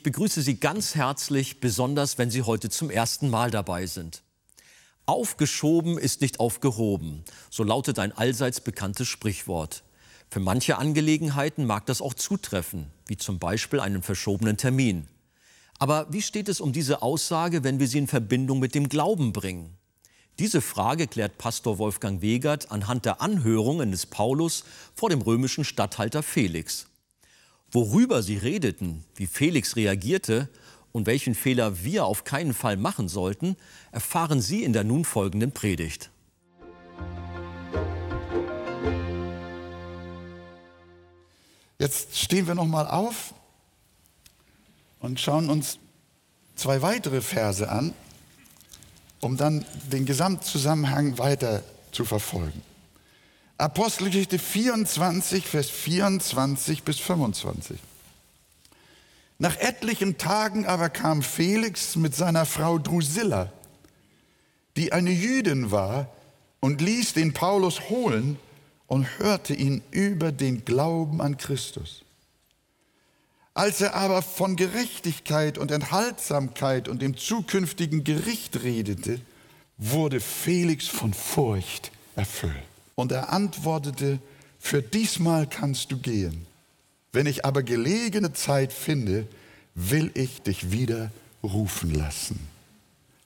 Ich begrüße Sie ganz herzlich, besonders wenn Sie heute zum ersten Mal dabei sind. Aufgeschoben ist nicht aufgehoben, so lautet ein allseits bekanntes Sprichwort. Für manche Angelegenheiten mag das auch zutreffen, wie zum Beispiel einen verschobenen Termin. Aber wie steht es um diese Aussage, wenn wir sie in Verbindung mit dem Glauben bringen? Diese Frage klärt Pastor Wolfgang Wegert anhand der Anhörungen des Paulus vor dem römischen Statthalter Felix. Worüber sie redeten, wie Felix reagierte und welchen Fehler wir auf keinen Fall machen sollten, erfahren Sie in der nun folgenden Predigt. Jetzt stehen wir noch mal auf und schauen uns zwei weitere Verse an, um dann den Gesamtzusammenhang weiter zu verfolgen. Apostelgeschichte 24, Vers 24 bis 25. Nach etlichen Tagen aber kam Felix mit seiner Frau Drusilla, die eine Jüdin war, und ließ den Paulus holen und hörte ihn über den Glauben an Christus. Als er aber von Gerechtigkeit und Enthaltsamkeit und dem zukünftigen Gericht redete, wurde Felix von Furcht erfüllt. Und er antwortete, für diesmal kannst du gehen. Wenn ich aber gelegene Zeit finde, will ich dich wieder rufen lassen.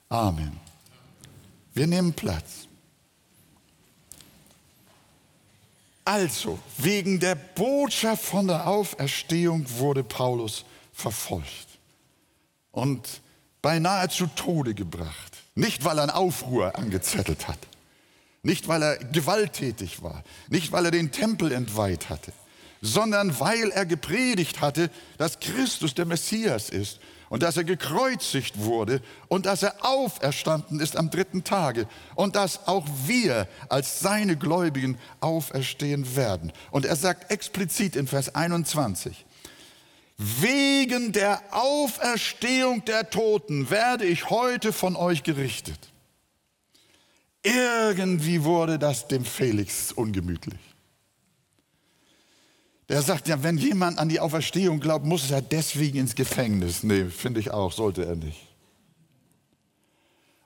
Amen. Wir nehmen Platz. Also, wegen der Botschaft von der Auferstehung wurde Paulus verfolgt und beinahe zu Tode gebracht. Nicht, weil er einen Aufruhr angezettelt hat, nicht, weil er gewalttätig war, nicht, weil er den Tempel entweiht hatte, sondern weil er gepredigt hatte, dass Christus der Messias ist und dass er gekreuzigt wurde und dass er auferstanden ist am dritten Tage und dass auch wir als seine Gläubigen auferstehen werden. Und er sagt explizit in Vers 21, wegen der Auferstehung der Toten werde ich heute von euch gerichtet. Irgendwie wurde das dem Felix ungemütlich. Der sagt ja, wenn jemand an die Auferstehung glaubt, muss er deswegen ins Gefängnis. Nee, finde ich auch, sollte er nicht.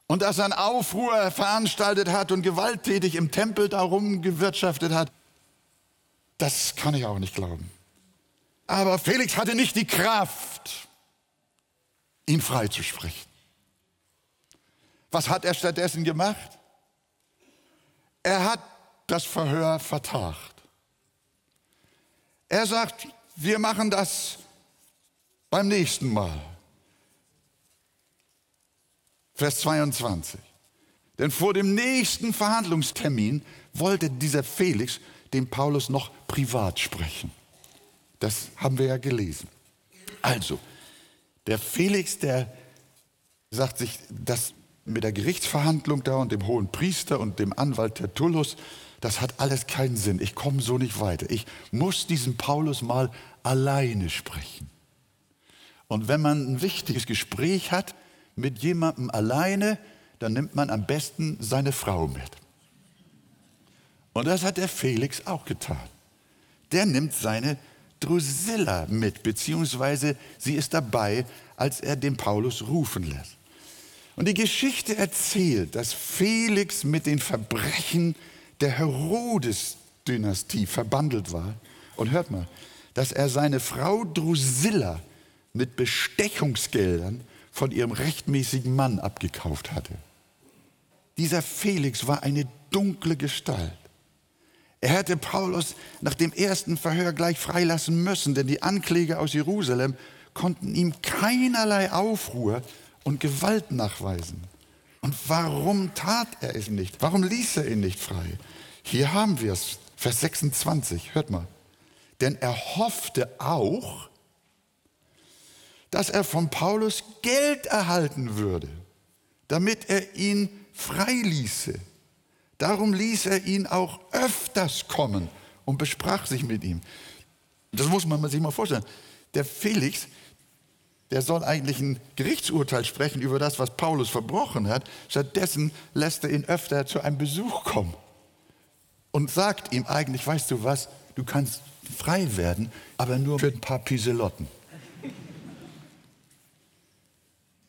Und dass er einen Aufruhr veranstaltet hat und gewalttätig im Tempel darum gewirtschaftet hat, das kann ich auch nicht glauben. Aber Felix hatte nicht die Kraft, ihn freizusprechen. Was hat er stattdessen gemacht? Er hat das Verhör vertagt. Er sagt, wir machen das beim nächsten Mal. Vers 22. Denn vor dem nächsten Verhandlungstermin wollte dieser Felix den Paulus noch privat sprechen. Das haben wir ja gelesen. Also, der Felix, der sagt sich, das mit der Gerichtsverhandlung da und dem hohen Priester und dem Anwalt Tertullus, das hat alles keinen Sinn. Ich komme so nicht weiter. Ich muss diesen Paulus mal alleine sprechen. Und wenn man ein wichtiges Gespräch hat mit jemandem alleine, dann nimmt man am besten seine Frau mit. Und das hat der Felix auch getan. Der nimmt seine Drusilla mit, beziehungsweise sie ist dabei, als er den Paulus rufen lässt. Und die Geschichte erzählt, dass Felix mit den Verbrechen der Herodes-Dynastie verbandelt war. Und hört mal, dass er seine Frau Drusilla mit Bestechungsgeldern von ihrem rechtmäßigen Mann abgekauft hatte. Dieser Felix war eine dunkle Gestalt. Er hätte Paulus nach dem ersten Verhör gleich freilassen müssen, denn die Ankläger aus Jerusalem konnten ihm keinerlei Aufruhr und Gewalt nachweisen. Und warum tat er es nicht? Warum ließ er ihn nicht frei? Hier haben wir es, Vers 26, hört mal. Denn er hoffte auch, dass er von Paulus Geld erhalten würde, damit er ihn freiließe. Darum ließ er ihn auch öfters kommen und besprach sich mit ihm. Das muss man sich mal vorstellen. Der Felix, der soll eigentlich ein Gerichtsurteil sprechen über das, was Paulus verbrochen hat. Stattdessen lässt er ihn öfter zu einem Besuch kommen und sagt ihm eigentlich, weißt du was, du kannst frei werden, aber nur für ein paar Piselotten.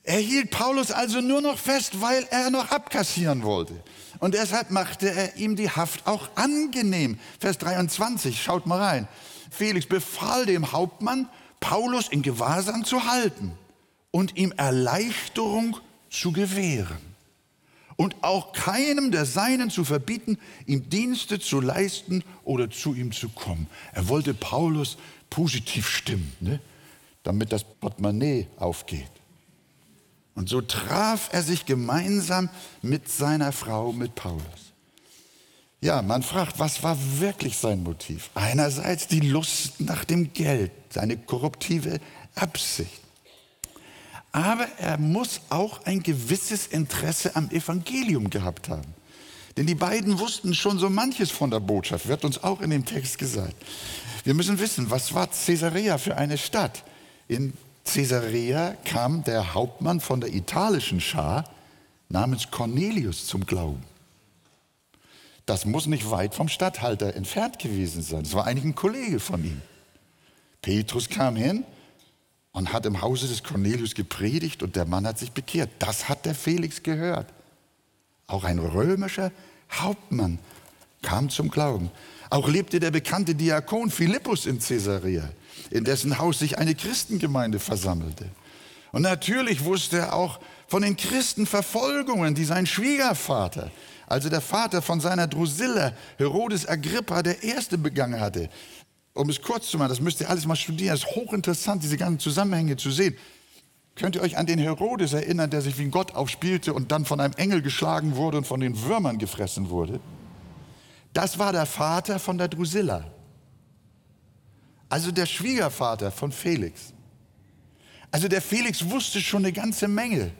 Er hielt Paulus also nur noch fest, weil er noch abkassieren wollte. Und deshalb machte er ihm die Haft auch angenehm. Vers 23, schaut mal rein. Felix befahl dem Hauptmann, Paulus in Gewahrsam zu halten und ihm Erleichterung zu gewähren. Und auch keinem der Seinen zu verbieten, ihm Dienste zu leisten oder zu ihm zu kommen. Er wollte Paulus positiv stimmen, ne? damit das Portemonnaie aufgeht. Und so traf er sich gemeinsam mit seiner Frau, mit Paulus. Ja, man fragt, was war wirklich sein Motiv? Einerseits die Lust nach dem Geld, seine korruptive Absicht. Aber er muss auch ein gewisses Interesse am Evangelium gehabt haben. Denn die beiden wussten schon so manches von der Botschaft, wird uns auch in dem Text gesagt. Wir müssen wissen, was war Caesarea für eine Stadt? In Caesarea kam der Hauptmann von der italischen Schar namens Cornelius zum Glauben. Das muss nicht weit vom Statthalter entfernt gewesen sein. Das war eigentlich ein Kollege von ihm. Petrus kam hin und hat im Hause des Cornelius gepredigt und der Mann hat sich bekehrt. Das hat der Felix gehört. Auch ein römischer Hauptmann kam zum Glauben. Auch lebte der bekannte Diakon Philippus in Caesarea, in dessen Haus sich eine Christengemeinde versammelte. Und natürlich wusste er auch von den Christenverfolgungen, die sein Schwiegervater, also der Vater von seiner Drusilla, Herodes Agrippa, der Erste begangen hatte um es kurz zu machen, das müsst ihr alles mal studieren, es ist hochinteressant, diese ganzen Zusammenhänge zu sehen. Könnt ihr euch an den Herodes erinnern, der sich wie ein Gott aufspielte und dann von einem Engel geschlagen wurde und von den Würmern gefressen wurde? Das war der Vater von der Drusilla. Also der Schwiegervater von Felix. Also der Felix wusste schon eine ganze Menge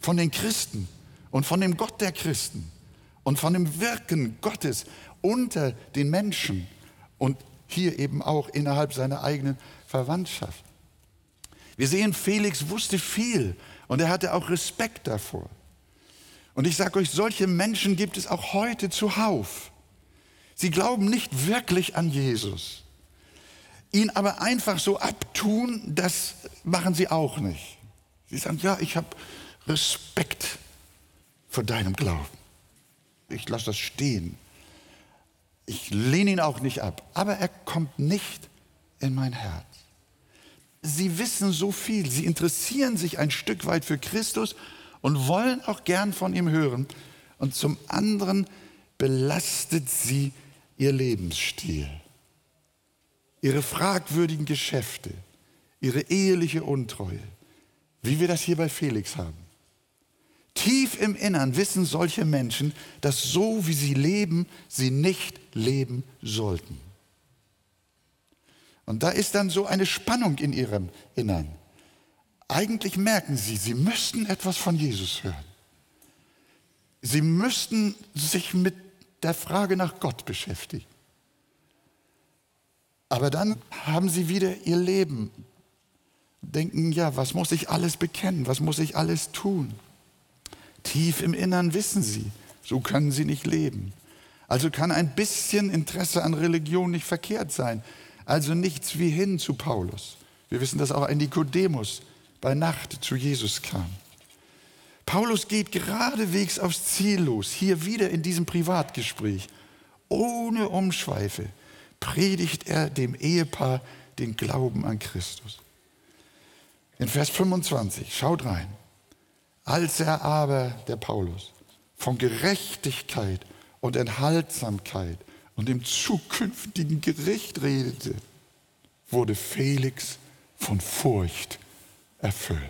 von den Christen und von dem Gott der Christen und von dem Wirken Gottes unter den Menschen. Und hier eben auch innerhalb seiner eigenen Verwandtschaft. Wir sehen, Felix wusste viel und er hatte auch Respekt davor. Und ich sage euch, solche Menschen gibt es auch heute zuhauf. Sie glauben nicht wirklich an Jesus. Ihn aber einfach so abtun, das machen sie auch nicht. Sie sagen, ja, ich habe Respekt vor deinem Glauben. Ich lasse das stehen. Ich lehne ihn auch nicht ab, aber er kommt nicht in mein Herz. Sie wissen so viel, sie interessieren sich ein Stück weit für Christus und wollen auch gern von ihm hören. Und zum anderen belastet sie ihr Lebensstil, ihre fragwürdigen Geschäfte, ihre eheliche Untreue, wie wir das hier bei Felix haben. Tief im Innern wissen solche Menschen, dass so wie sie leben, sie nicht leben sollten. Und da ist dann so eine Spannung in ihrem Innern. Eigentlich merken sie, sie müssten etwas von Jesus hören. Sie müssten sich mit der Frage nach Gott beschäftigen. Aber dann haben sie wieder ihr Leben, denken, ja, was muss ich alles bekennen, was muss ich alles tun? Tief im Innern wissen sie, so können sie nicht leben. Also kann ein bisschen Interesse an Religion nicht verkehrt sein. Also nichts wie hin zu Paulus. Wir wissen, dass auch ein Nikodemus bei Nacht zu Jesus kam. Paulus geht geradewegs aufs Ziel los, hier wieder in diesem Privatgespräch. Ohne Umschweife predigt er dem Ehepaar den Glauben an Christus. In Vers 25, schaut rein. Als er aber, der Paulus, von Gerechtigkeit und Enthaltsamkeit und dem zukünftigen Gericht redete, wurde Felix von Furcht erfüllt.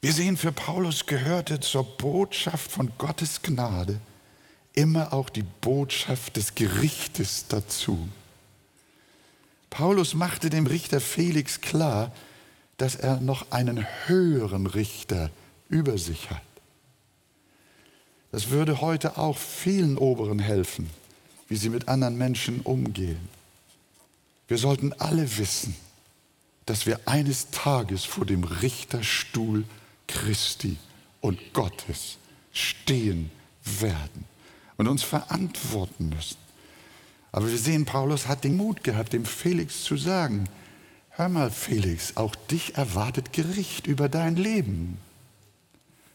Wir sehen, für Paulus gehörte zur Botschaft von Gottes Gnade immer auch die Botschaft des Gerichtes dazu. Paulus machte dem Richter Felix klar, dass er noch einen höheren Richter über sich hat. Das würde heute auch vielen Oberen helfen, wie sie mit anderen Menschen umgehen. Wir sollten alle wissen, dass wir eines Tages vor dem Richterstuhl Christi und Gottes stehen werden und uns verantworten müssen. Aber wir sehen, Paulus hat den Mut gehabt, dem Felix zu sagen, hör mal Felix, auch dich erwartet Gericht über dein Leben.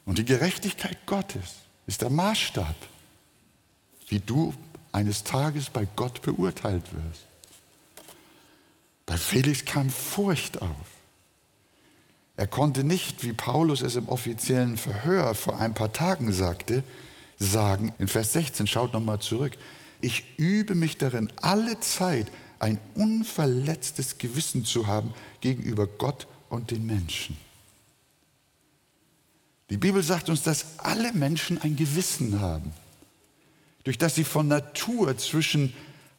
Und die Gerechtigkeit Gottes ist der Maßstab, wie du eines Tages bei Gott beurteilt wirst. Bei Felix kam Furcht auf. Er konnte nicht, wie Paulus es im offiziellen Verhör vor ein paar Tagen sagte, sagen, in Vers 16, schaut nochmal zurück, ich übe mich darin, alle Zeit ein unverletztes Gewissen zu haben gegenüber Gott und den Menschen. Die Bibel sagt uns, dass alle Menschen ein Gewissen haben, durch das sie von Natur zwischen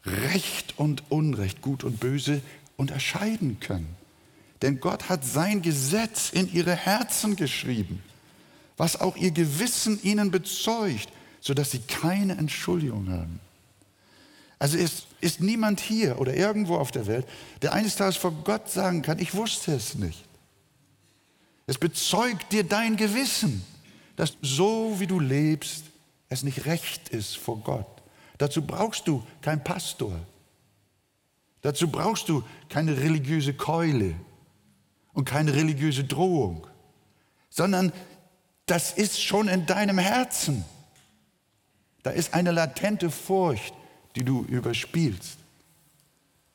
Recht und Unrecht, Gut und Böse unterscheiden können. Denn Gott hat sein Gesetz in ihre Herzen geschrieben, was auch ihr Gewissen ihnen bezeugt, sodass sie keine Entschuldigung haben. Also ist, ist niemand hier oder irgendwo auf der Welt, der eines Tages vor Gott sagen kann, ich wusste es nicht. Es bezeugt dir dein Gewissen, dass so wie du lebst, es nicht recht ist vor Gott. Dazu brauchst du keinen Pastor. Dazu brauchst du keine religiöse Keule und keine religiöse Drohung, sondern das ist schon in deinem Herzen. Da ist eine latente Furcht, die du überspielst.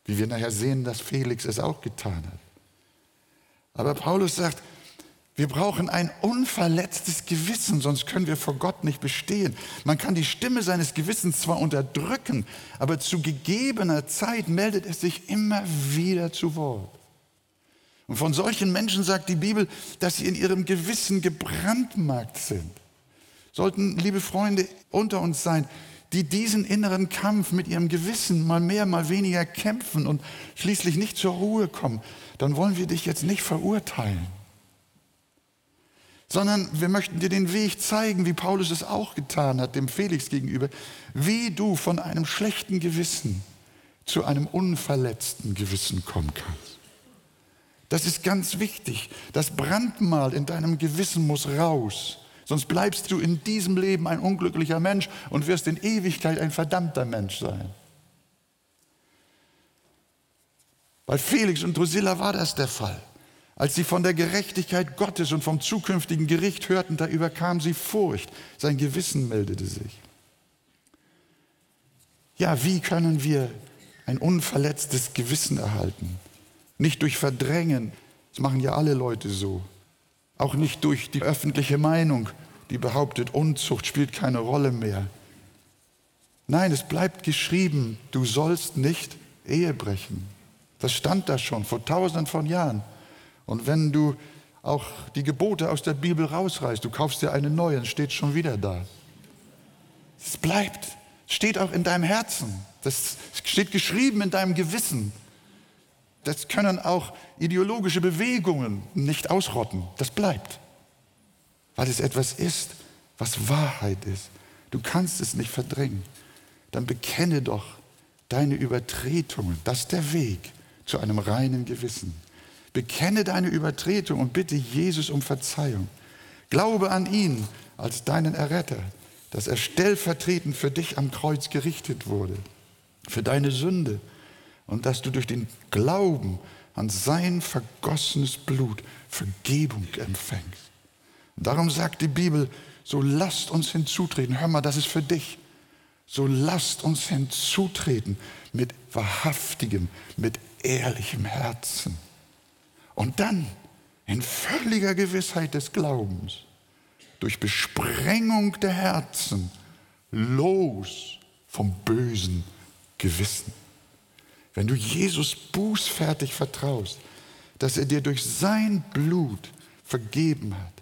Wie wir nachher sehen, dass Felix es auch getan hat. Aber Paulus sagt, wir brauchen ein unverletztes Gewissen, sonst können wir vor Gott nicht bestehen. Man kann die Stimme seines Gewissens zwar unterdrücken, aber zu gegebener Zeit meldet es sich immer wieder zu Wort. Und von solchen Menschen sagt die Bibel, dass sie in ihrem Gewissen gebrandmarkt sind. Sollten, liebe Freunde, unter uns sein, die diesen inneren Kampf mit ihrem Gewissen mal mehr, mal weniger kämpfen und schließlich nicht zur Ruhe kommen, dann wollen wir dich jetzt nicht verurteilen, sondern wir möchten dir den Weg zeigen, wie Paulus es auch getan hat, dem Felix gegenüber, wie du von einem schlechten Gewissen zu einem unverletzten Gewissen kommen kannst. Das ist ganz wichtig. Das Brandmal in deinem Gewissen muss raus. Sonst bleibst du in diesem Leben ein unglücklicher Mensch und wirst in Ewigkeit ein verdammter Mensch sein. Bei Felix und Drusilla war das der Fall. Als sie von der Gerechtigkeit Gottes und vom zukünftigen Gericht hörten, da überkam sie Furcht. Sein Gewissen meldete sich. Ja, wie können wir ein unverletztes Gewissen erhalten? Nicht durch Verdrängen, das machen ja alle Leute so, auch nicht durch die öffentliche Meinung, die behauptet, Unzucht spielt keine Rolle mehr. Nein, es bleibt geschrieben, du sollst nicht Ehe brechen. Das stand da schon vor tausenden von Jahren. Und wenn du auch die Gebote aus der Bibel rausreißt, du kaufst dir eine neue, dann steht schon wieder da. Es bleibt, steht auch in deinem Herzen. Das steht geschrieben in deinem Gewissen. Das können auch ideologische Bewegungen nicht ausrotten. Das bleibt, weil es etwas ist, was Wahrheit ist. Du kannst es nicht verdrängen. Dann bekenne doch deine Übertretungen. Das ist der Weg zu einem reinen Gewissen. Bekenne deine Übertretung und bitte Jesus um Verzeihung. Glaube an ihn als deinen Erretter, dass er stellvertretend für dich am Kreuz gerichtet wurde, für deine Sünde und dass du durch den Glauben an sein vergossenes Blut Vergebung empfängst. Darum sagt die Bibel, so lasst uns hinzutreten. Hör mal, das ist für dich. So lasst uns hinzutreten mit wahrhaftigem, mit ehrlichem Herzen. Und dann in völliger Gewissheit des Glaubens, durch Besprengung der Herzen, los vom bösen Gewissen. Wenn du Jesus bußfertig vertraust, dass er dir durch sein Blut vergeben hat,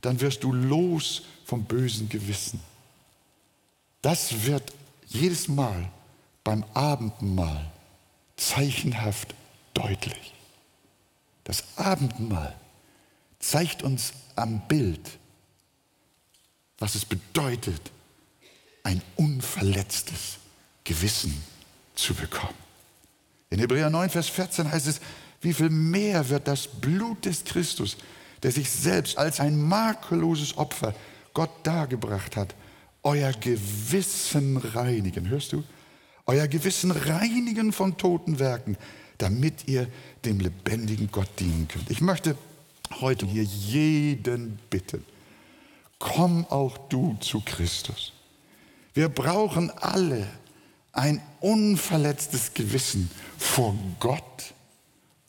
dann wirst du los vom bösen Gewissen. Das wird jedes Mal beim Abendmahl zeichenhaft deutlich. Das Abendmahl zeigt uns am Bild, was es bedeutet, ein unverletztes Gewissen zu bekommen. In Hebräer 9, Vers 14 heißt es, wie viel mehr wird das Blut des Christus, der sich selbst als ein makelloses Opfer Gott dargebracht hat, euer Gewissen reinigen. Hörst du? Euer Gewissen reinigen von toten Werken, damit ihr dem lebendigen Gott dienen könnt. Ich möchte heute hier jeden bitten, komm auch du zu Christus. Wir brauchen alle ein unverletztes Gewissen vor Gott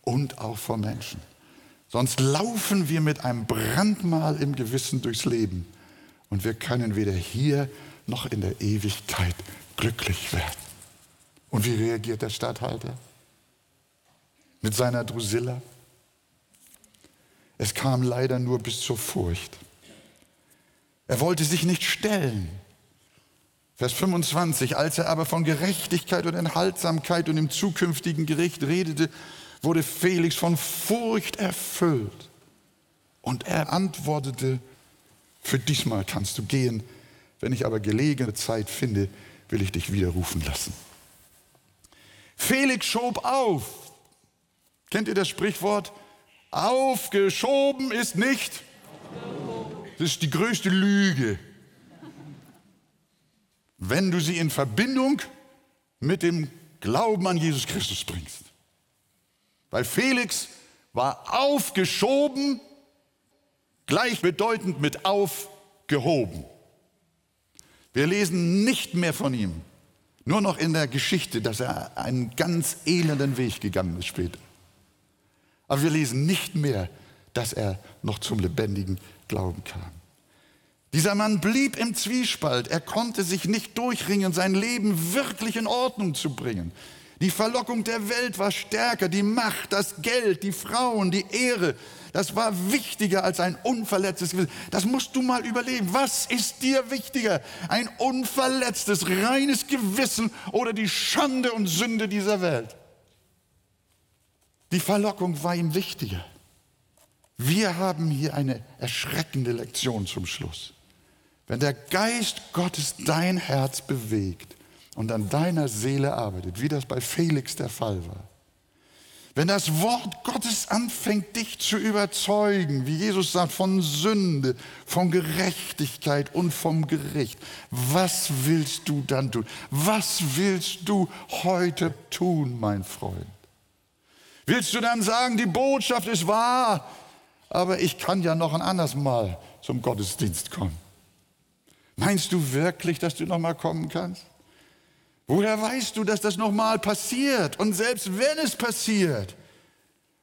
und auch vor Menschen. Sonst laufen wir mit einem Brandmal im Gewissen durchs Leben und wir können weder hier noch in der Ewigkeit glücklich werden. Und wie reagiert der Statthalter? Mit seiner Drusilla? Es kam leider nur bis zur Furcht. Er wollte sich nicht stellen. Vers 25, als er aber von Gerechtigkeit und Enthaltsamkeit und dem zukünftigen Gericht redete, wurde Felix von Furcht erfüllt. Und er antwortete, für diesmal kannst du gehen, wenn ich aber gelegene Zeit finde, will ich dich widerrufen lassen. Felix schob auf. Kennt ihr das Sprichwort? Aufgeschoben ist nicht. Das ist die größte Lüge wenn du sie in Verbindung mit dem Glauben an Jesus Christus bringst. Weil Felix war aufgeschoben, gleichbedeutend mit aufgehoben. Wir lesen nicht mehr von ihm, nur noch in der Geschichte, dass er einen ganz elenden Weg gegangen ist später. Aber wir lesen nicht mehr, dass er noch zum lebendigen Glauben kam. Dieser Mann blieb im Zwiespalt. Er konnte sich nicht durchringen, sein Leben wirklich in Ordnung zu bringen. Die Verlockung der Welt war stärker, die Macht, das Geld, die Frauen, die Ehre. Das war wichtiger als ein unverletztes Gewissen. Das musst du mal überlegen. Was ist dir wichtiger? Ein unverletztes, reines Gewissen oder die Schande und Sünde dieser Welt? Die Verlockung war ihm wichtiger. Wir haben hier eine erschreckende Lektion zum Schluss. Wenn der Geist Gottes dein Herz bewegt und an deiner Seele arbeitet, wie das bei Felix der Fall war, wenn das Wort Gottes anfängt, dich zu überzeugen, wie Jesus sagt, von Sünde, von Gerechtigkeit und vom Gericht, was willst du dann tun? Was willst du heute tun, mein Freund? Willst du dann sagen, die Botschaft ist wahr, aber ich kann ja noch ein anderes Mal zum Gottesdienst kommen? Meinst du wirklich, dass du noch mal kommen kannst? Woher weißt du, dass das noch mal passiert? Und selbst wenn es passiert,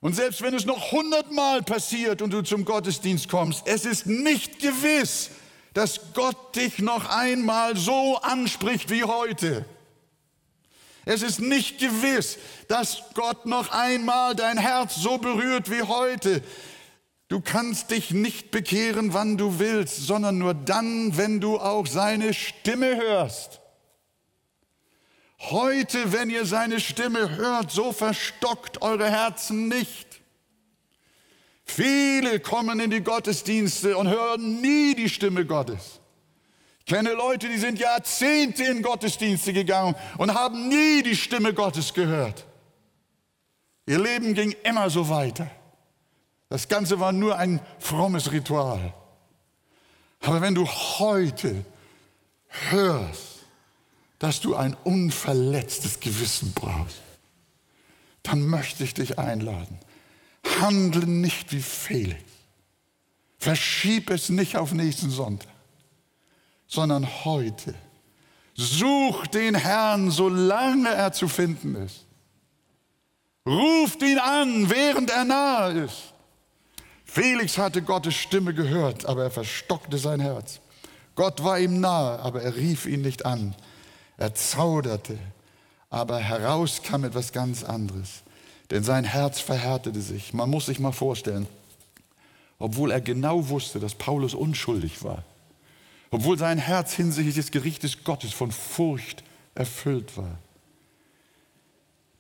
und selbst wenn es noch hundertmal passiert und du zum Gottesdienst kommst, es ist nicht gewiss, dass Gott dich noch einmal so anspricht wie heute. Es ist nicht gewiss, dass Gott noch einmal dein Herz so berührt wie heute. Du kannst dich nicht bekehren, wann du willst, sondern nur dann, wenn du auch seine Stimme hörst. Heute, wenn ihr seine Stimme hört, so verstockt eure Herzen nicht. Viele kommen in die Gottesdienste und hören nie die Stimme Gottes. Ich kenne Leute, die sind Jahrzehnte in Gottesdienste gegangen und haben nie die Stimme Gottes gehört. Ihr Leben ging immer so weiter. Das Ganze war nur ein frommes Ritual. Aber wenn du heute hörst, dass du ein unverletztes Gewissen brauchst, dann möchte ich dich einladen. Handle nicht wie Felix. Verschieb es nicht auf nächsten Sonntag, sondern heute. Such den Herrn, solange er zu finden ist. Ruft ihn an, während er nahe ist. Felix hatte Gottes Stimme gehört, aber er verstockte sein Herz. Gott war ihm nahe, aber er rief ihn nicht an. Er zauderte, aber heraus kam etwas ganz anderes. Denn sein Herz verhärtete sich. Man muss sich mal vorstellen, obwohl er genau wusste, dass Paulus unschuldig war, obwohl sein Herz hinsichtlich des Gerichtes Gottes von Furcht erfüllt war,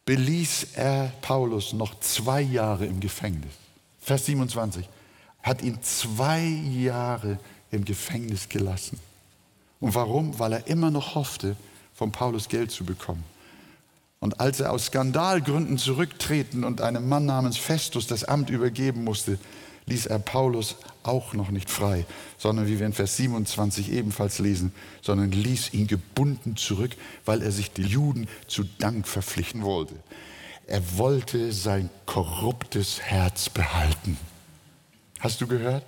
beließ er Paulus noch zwei Jahre im Gefängnis. Vers 27, hat ihn zwei Jahre im Gefängnis gelassen. Und warum? Weil er immer noch hoffte, von Paulus Geld zu bekommen. Und als er aus Skandalgründen zurücktreten und einem Mann namens Festus das Amt übergeben musste, ließ er Paulus auch noch nicht frei, sondern wie wir in Vers 27 ebenfalls lesen, sondern ließ ihn gebunden zurück, weil er sich die Juden zu Dank verpflichten wollte. Er wollte sein korruptes Herz behalten. Hast du gehört?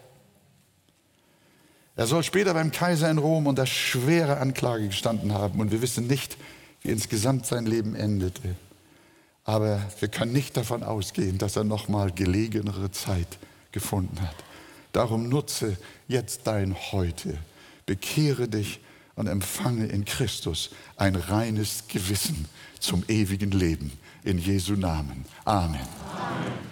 Er soll später beim Kaiser in Rom unter schwerer Anklage gestanden haben und wir wissen nicht, wie insgesamt sein Leben endete. Aber wir können nicht davon ausgehen, dass er nochmal gelegenere Zeit gefunden hat. Darum nutze jetzt dein Heute, bekehre dich und empfange in Christus ein reines Gewissen zum ewigen Leben. In Jesu Namen. Amen. Amen.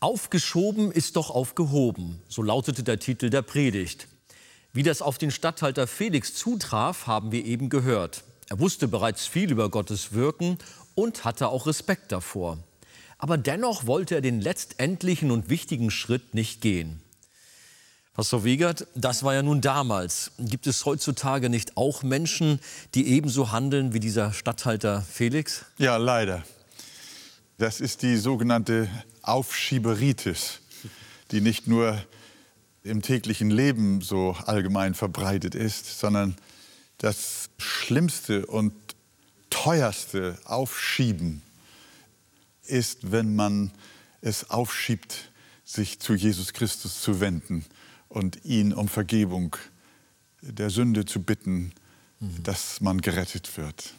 Aufgeschoben ist doch aufgehoben, so lautete der Titel der Predigt. Wie das auf den Statthalter Felix zutraf, haben wir eben gehört. Er wusste bereits viel über Gottes Wirken und hatte auch Respekt davor. Aber dennoch wollte er den letztendlichen und wichtigen Schritt nicht gehen. Pastor Wiegert, das war ja nun damals. Gibt es heutzutage nicht auch Menschen, die ebenso handeln wie dieser Statthalter Felix? Ja, leider. Das ist die sogenannte Aufschieberitis, die nicht nur im täglichen Leben so allgemein verbreitet ist, sondern das schlimmste und teuerste Aufschieben ist, wenn man es aufschiebt, sich zu Jesus Christus zu wenden und ihn um Vergebung der Sünde zu bitten, mhm. dass man gerettet wird.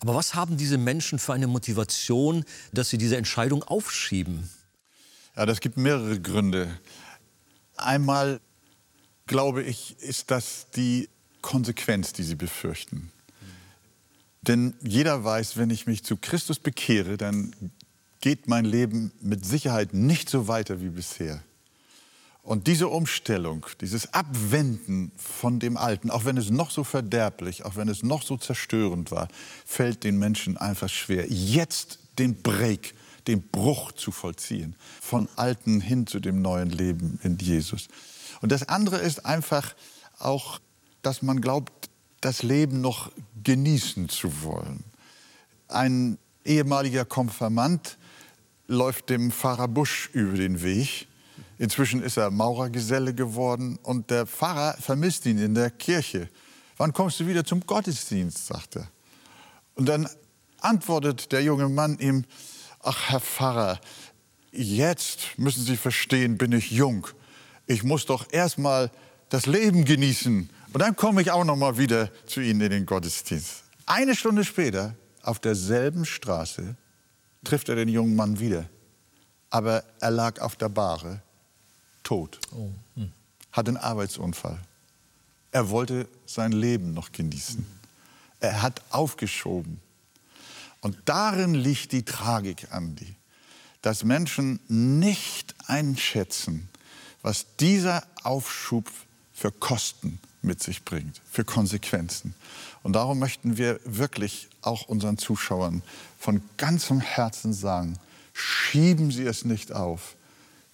Aber was haben diese Menschen für eine Motivation, dass sie diese Entscheidung aufschieben? Ja, das gibt mehrere Gründe. Einmal, glaube ich, ist das die Konsequenz, die sie befürchten. Denn jeder weiß, wenn ich mich zu Christus bekehre, dann geht mein Leben mit Sicherheit nicht so weiter wie bisher. Und diese Umstellung, dieses Abwenden von dem Alten, auch wenn es noch so verderblich, auch wenn es noch so zerstörend war, fällt den Menschen einfach schwer. Jetzt den Break, den Bruch zu vollziehen, von Alten hin zu dem neuen Leben in Jesus. Und das andere ist einfach auch, dass man glaubt, das Leben noch genießen zu wollen. Ein ehemaliger Konfirmand läuft dem Pfarrer Busch über den Weg Inzwischen ist er Maurergeselle geworden und der Pfarrer vermisst ihn in der Kirche. Wann kommst du wieder zum Gottesdienst? sagt er. Und dann antwortet der junge Mann ihm, ach Herr Pfarrer, jetzt müssen Sie verstehen, bin ich jung. Ich muss doch erst mal das Leben genießen und dann komme ich auch noch mal wieder zu Ihnen in den Gottesdienst. Eine Stunde später, auf derselben Straße, trifft er den jungen Mann wieder. Aber er lag auf der Bahre tot. Oh. Hm. Hat einen Arbeitsunfall. Er wollte sein Leben noch genießen. Er hat aufgeschoben. Und darin liegt die Tragik, Andi, dass Menschen nicht einschätzen, was dieser Aufschub für Kosten mit sich bringt, für Konsequenzen. Und darum möchten wir wirklich auch unseren Zuschauern von ganzem Herzen sagen, schieben Sie es nicht auf,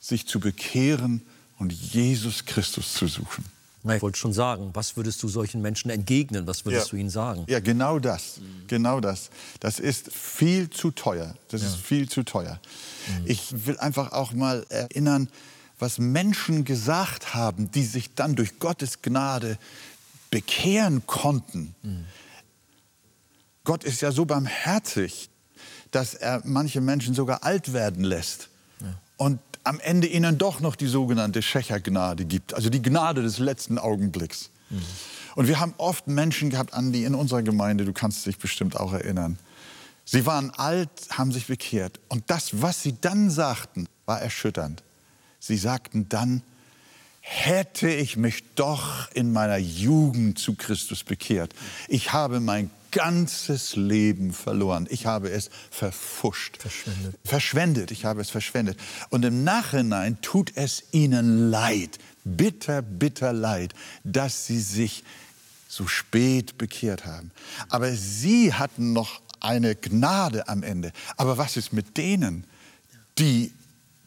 sich zu bekehren und Jesus Christus zu suchen. Ich wollte schon sagen, was würdest du solchen Menschen entgegnen? Was würdest ja. du ihnen sagen? Ja, genau das. Genau das. Das ist viel zu teuer. Das ja. ist viel zu teuer. Mhm. Ich will einfach auch mal erinnern, was Menschen gesagt haben, die sich dann durch Gottes Gnade bekehren konnten. Mhm. Gott ist ja so barmherzig, dass er manche Menschen sogar alt werden lässt. Und am Ende ihnen doch noch die sogenannte Schächergnade gibt, also die Gnade des letzten Augenblicks. Mhm. Und wir haben oft Menschen gehabt, Andi, in unserer Gemeinde, du kannst dich bestimmt auch erinnern. Sie waren alt, haben sich bekehrt. Und das, was sie dann sagten, war erschütternd. Sie sagten dann, hätte ich mich doch in meiner Jugend zu Christus bekehrt. Ich habe mein ganzes Leben verloren. Ich habe es verfuscht. Verschwendet. Verschwendet. Ich habe es verschwendet. Und im Nachhinein tut es ihnen leid, bitter, bitter leid, dass sie sich so spät bekehrt haben. Aber sie hatten noch eine Gnade am Ende. Aber was ist mit denen, die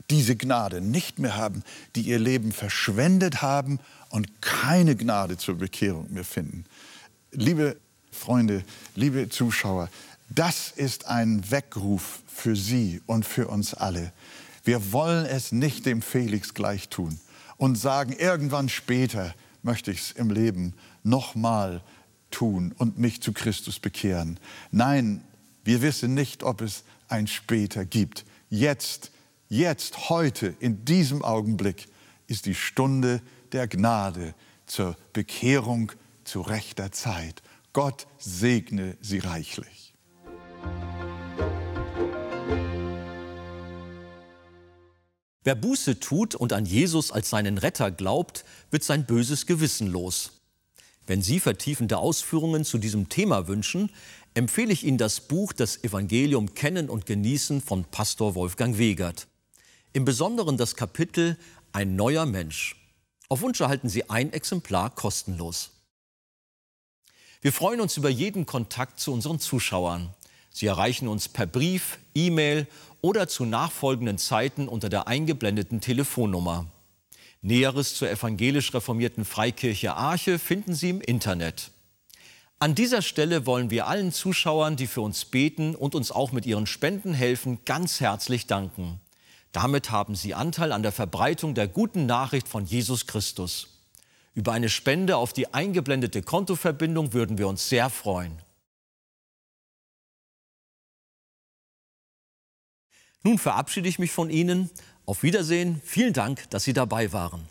diese Gnade nicht mehr haben, die ihr Leben verschwendet haben und keine Gnade zur Bekehrung mehr finden? Liebe Freunde, liebe Zuschauer, das ist ein Weckruf für Sie und für uns alle. Wir wollen es nicht dem Felix gleich tun und sagen, irgendwann später möchte ich es im Leben nochmal tun und mich zu Christus bekehren. Nein, wir wissen nicht, ob es ein später gibt. Jetzt, jetzt, heute, in diesem Augenblick ist die Stunde der Gnade zur Bekehrung zu rechter Zeit. Gott segne sie reichlich. Wer Buße tut und an Jesus als seinen Retter glaubt, wird sein böses Gewissen los. Wenn Sie vertiefende Ausführungen zu diesem Thema wünschen, empfehle ich Ihnen das Buch Das Evangelium Kennen und Genießen von Pastor Wolfgang Wegert. Im Besonderen das Kapitel Ein neuer Mensch. Auf Wunsch erhalten Sie ein Exemplar kostenlos. Wir freuen uns über jeden Kontakt zu unseren Zuschauern. Sie erreichen uns per Brief, E-Mail oder zu nachfolgenden Zeiten unter der eingeblendeten Telefonnummer. Näheres zur evangelisch reformierten Freikirche Arche finden Sie im Internet. An dieser Stelle wollen wir allen Zuschauern, die für uns beten und uns auch mit ihren Spenden helfen, ganz herzlich danken. Damit haben Sie Anteil an der Verbreitung der guten Nachricht von Jesus Christus. Über eine Spende auf die eingeblendete Kontoverbindung würden wir uns sehr freuen. Nun verabschiede ich mich von Ihnen. Auf Wiedersehen. Vielen Dank, dass Sie dabei waren.